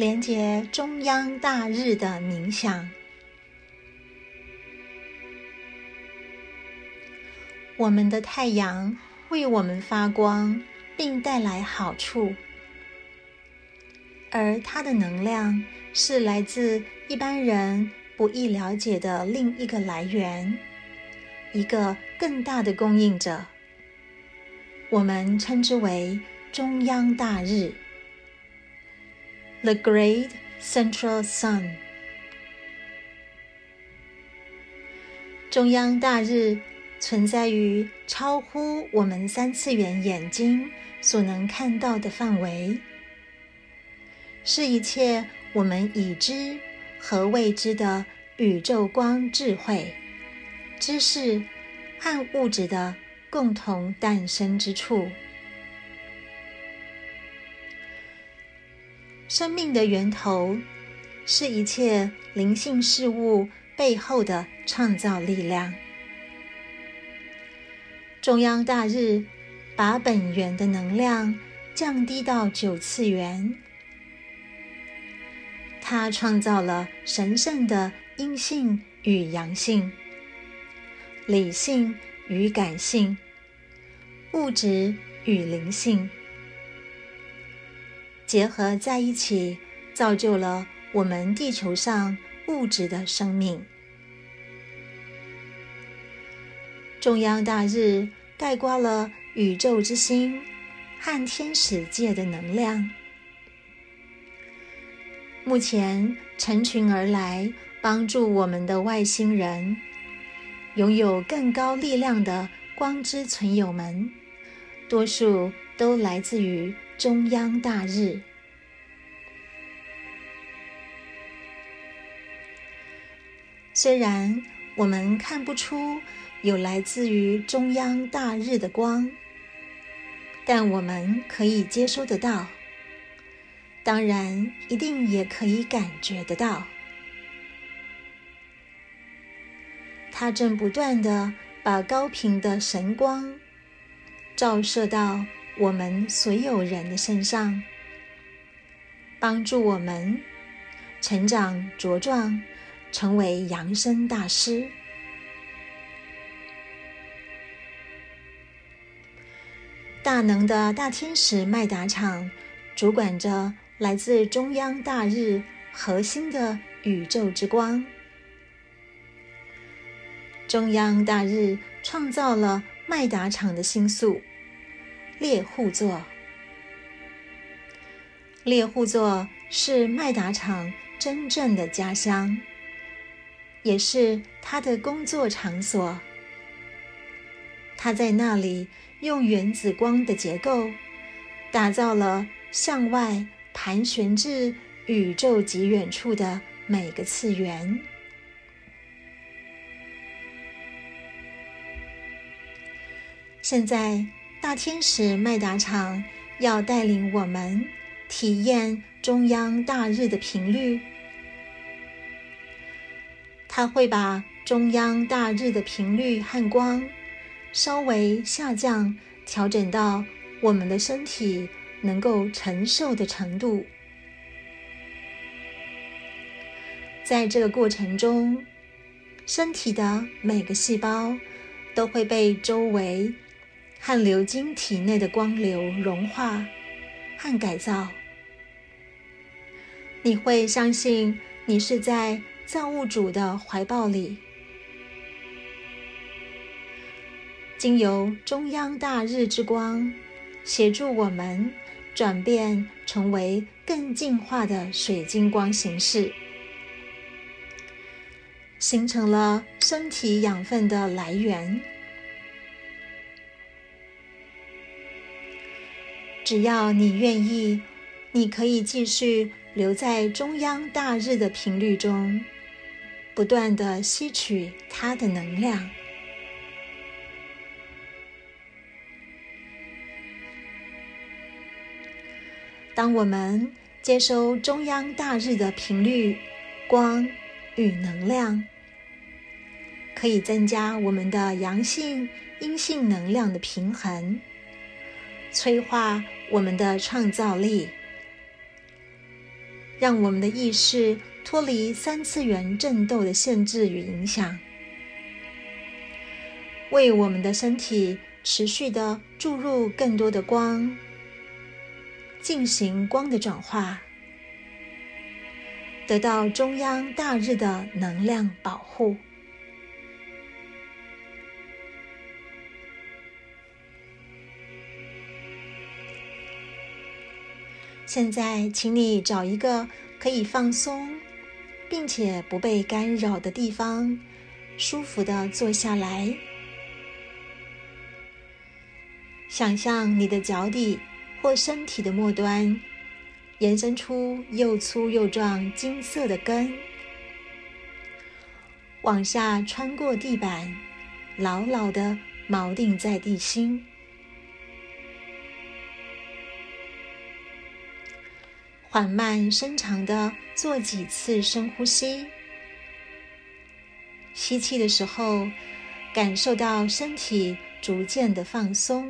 连接中央大日的冥想。我们的太阳为我们发光，并带来好处，而它的能量是来自一般人不易了解的另一个来源，一个更大的供应者。我们称之为中央大日 （The Great Central Sun）。中央大日。存在于超乎我们三次元眼睛所能看到的范围，是一切我们已知和未知的宇宙光智慧、知识和物质的共同诞生之处。生命的源头是一切灵性事物背后的创造力量。中央大日把本源的能量降低到九次元，它创造了神圣的阴性与阳性、理性与感性、物质与灵性结合在一起，造就了我们地球上物质的生命。中央大日盖刮了宇宙之心和天使界的能量，目前成群而来帮助我们的外星人，拥有更高力量的光之存有们，多数都来自于中央大日。虽然我们看不出。有来自于中央大日的光，但我们可以接收得到，当然一定也可以感觉得到。它正不断的把高频的神光照射到我们所有人的身上，帮助我们成长茁壮，成为扬声大师。大能的大天使麦达场主管着来自中央大日核心的宇宙之光。中央大日创造了麦达场的星宿猎户座。猎户座是麦达场真正的家乡，也是他的工作场所。他在那里。用原子光的结构，打造了向外盘旋至宇宙极远处的每个次元。现在，大天使麦达场要带领我们体验中央大日的频率，他会把中央大日的频率和光。稍微下降，调整到我们的身体能够承受的程度。在这个过程中，身体的每个细胞都会被周围和流经体内的光流融化和改造。你会相信你是在造物主的怀抱里。经由中央大日之光，协助我们转变成为更进化的水晶光形式，形成了身体养分的来源。只要你愿意，你可以继续留在中央大日的频率中，不断的吸取它的能量。当我们接收中央大日的频率、光与能量，可以增加我们的阳性、阴性能量的平衡，催化我们的创造力，让我们的意识脱离三次元振斗的限制与影响，为我们的身体持续的注入更多的光，进行光的转化，得到中央大日的能量保护。现在，请你找一个可以放松，并且不被干扰的地方，舒服的坐下来。想象你的脚底或身体的末端延伸出又粗又壮金色的根，往下穿过地板，牢牢的锚定在地心。缓慢、深长的做几次深呼吸。吸气的时候，感受到身体逐渐的放松；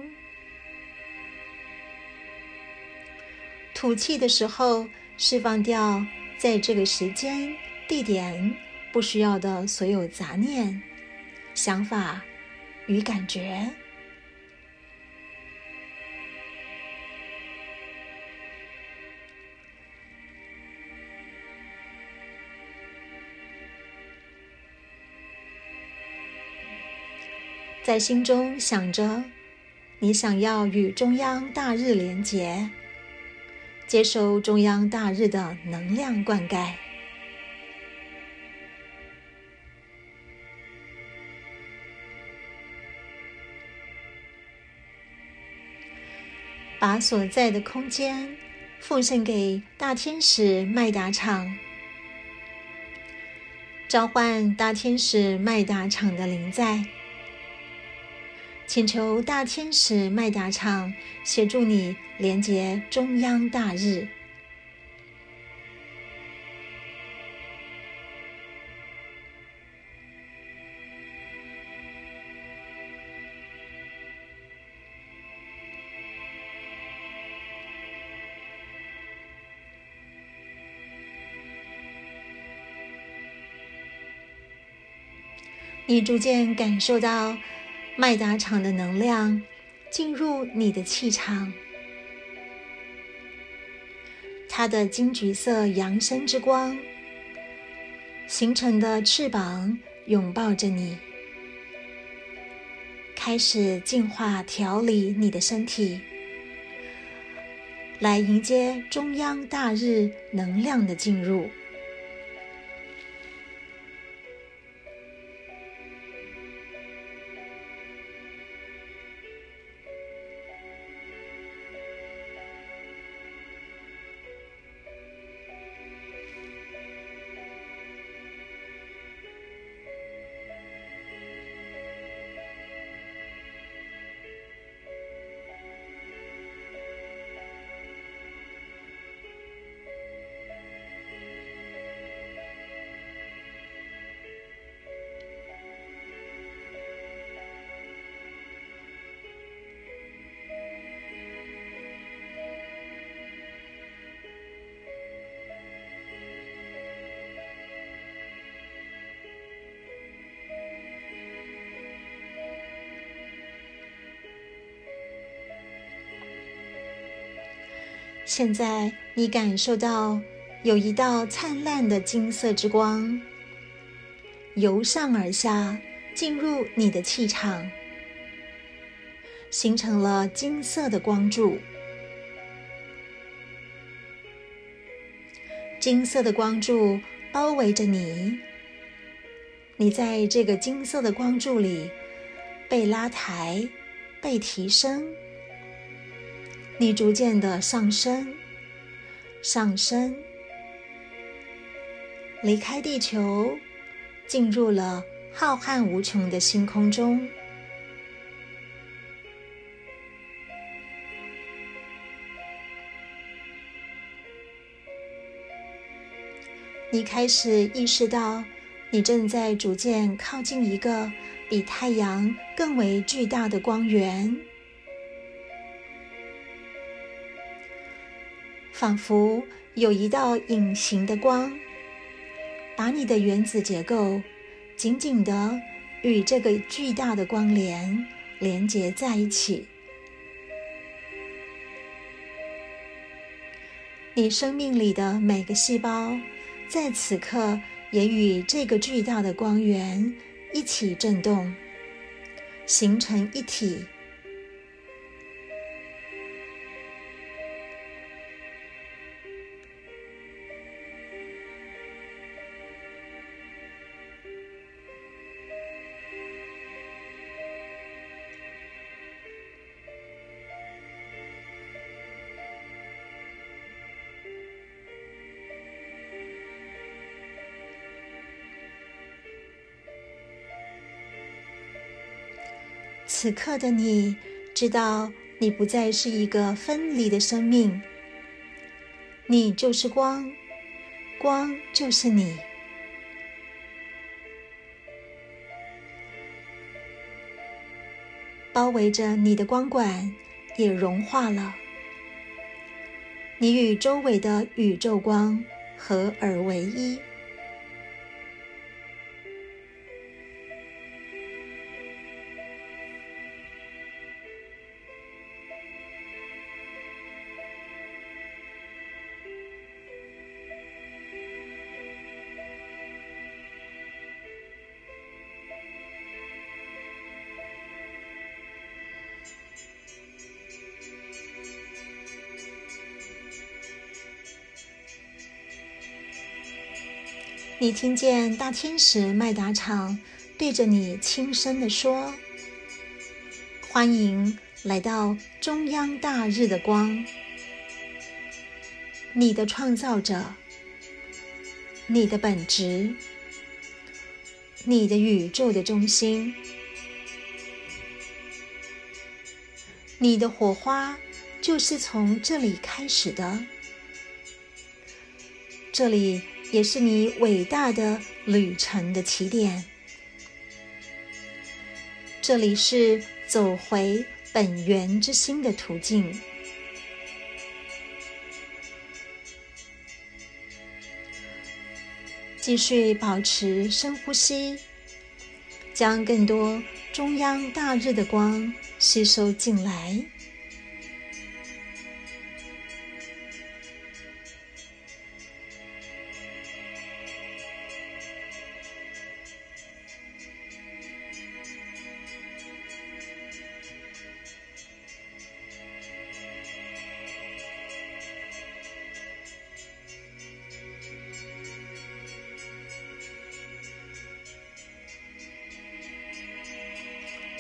吐气的时候，释放掉在这个时间、地点不需要的所有杂念、想法与感觉。在心中想着，你想要与中央大日连结，接收中央大日的能量灌溉，把所在的空间奉献给大天使麦达场，召唤大天使麦达场的灵在。请求大天使麦达唱协助你连接中央大日。你逐渐感受到。麦达场的能量进入你的气场，它的金橘色扬升之光形成的翅膀拥抱着你，开始净化调理你的身体，来迎接中央大日能量的进入。现在，你感受到有一道灿烂的金色之光由上而下进入你的气场，形成了金色的光柱。金色的光柱包围着你，你在这个金色的光柱里被拉抬、被提升。你逐渐的上升，上升，离开地球，进入了浩瀚无穷的星空中。你开始意识到，你正在逐渐靠近一个比太阳更为巨大的光源。仿佛有一道隐形的光，把你的原子结构紧紧的与这个巨大的光联连接在一起。你生命里的每个细胞，在此刻也与这个巨大的光源一起震动，形成一体。此刻的你，知道你不再是一个分离的生命，你就是光，光就是你。包围着你的光管也融化了，你与周围的宇宙光合而为一。你听见大天使麦达场对着你轻声地说：“欢迎来到中央大日的光，你的创造者，你的本质，你的宇宙的中心，你的火花就是从这里开始的，这里。”也是你伟大的旅程的起点。这里是走回本源之心的途径。继续保持深呼吸，将更多中央大日的光吸收进来。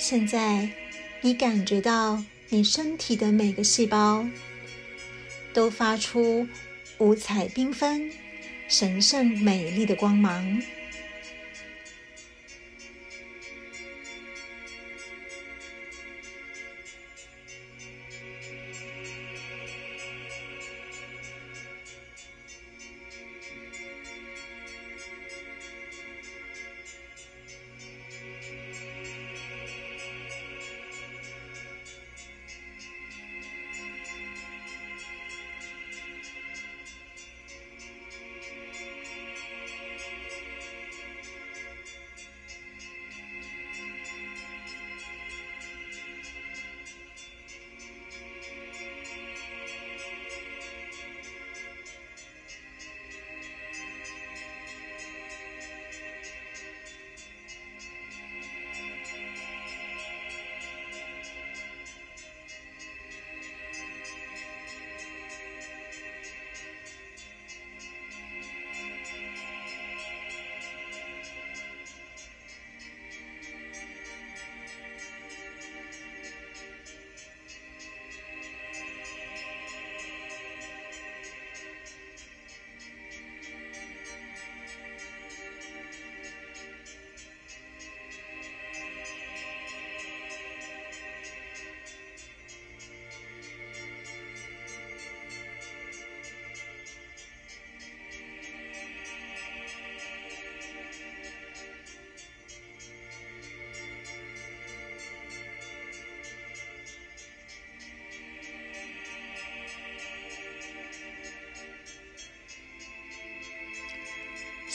现在，你感觉到你身体的每个细胞都发出五彩缤纷、神圣美丽的光芒。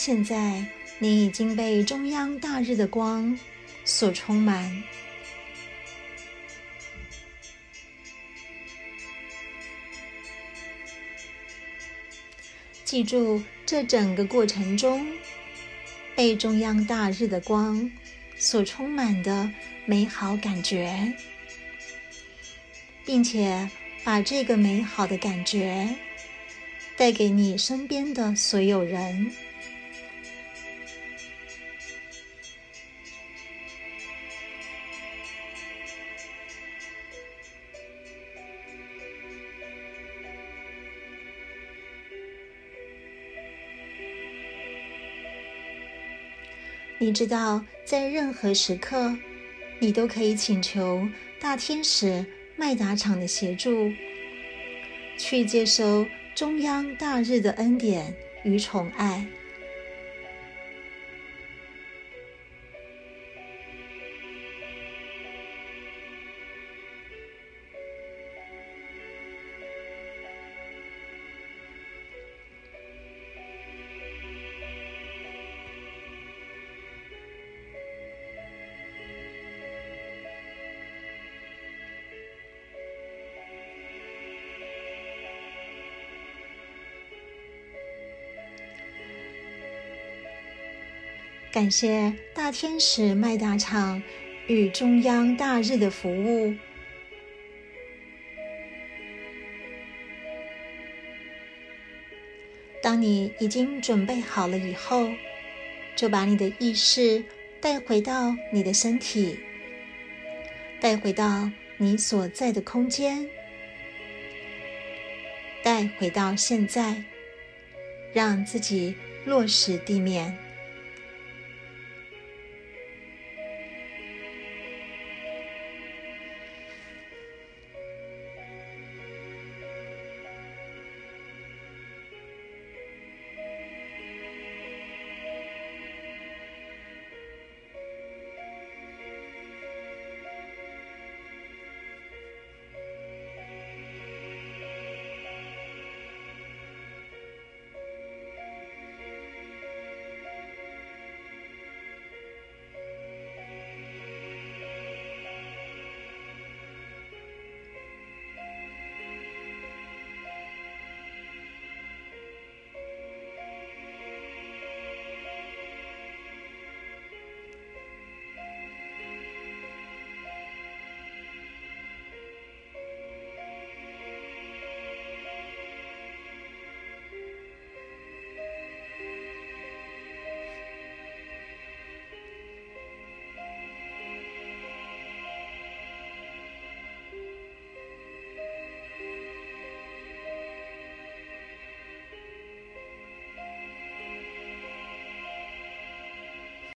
现在你已经被中央大日的光所充满。记住，这整个过程中被中央大日的光所充满的美好感觉，并且把这个美好的感觉带给你身边的所有人。你知道，在任何时刻，你都可以请求大天使麦达场的协助，去接收中央大日的恩典与宠爱。感谢大天使麦达场与中央大日的服务。当你已经准备好了以后，就把你的意识带回到你的身体，带回到你所在的空间，带回到现在，让自己落实地面。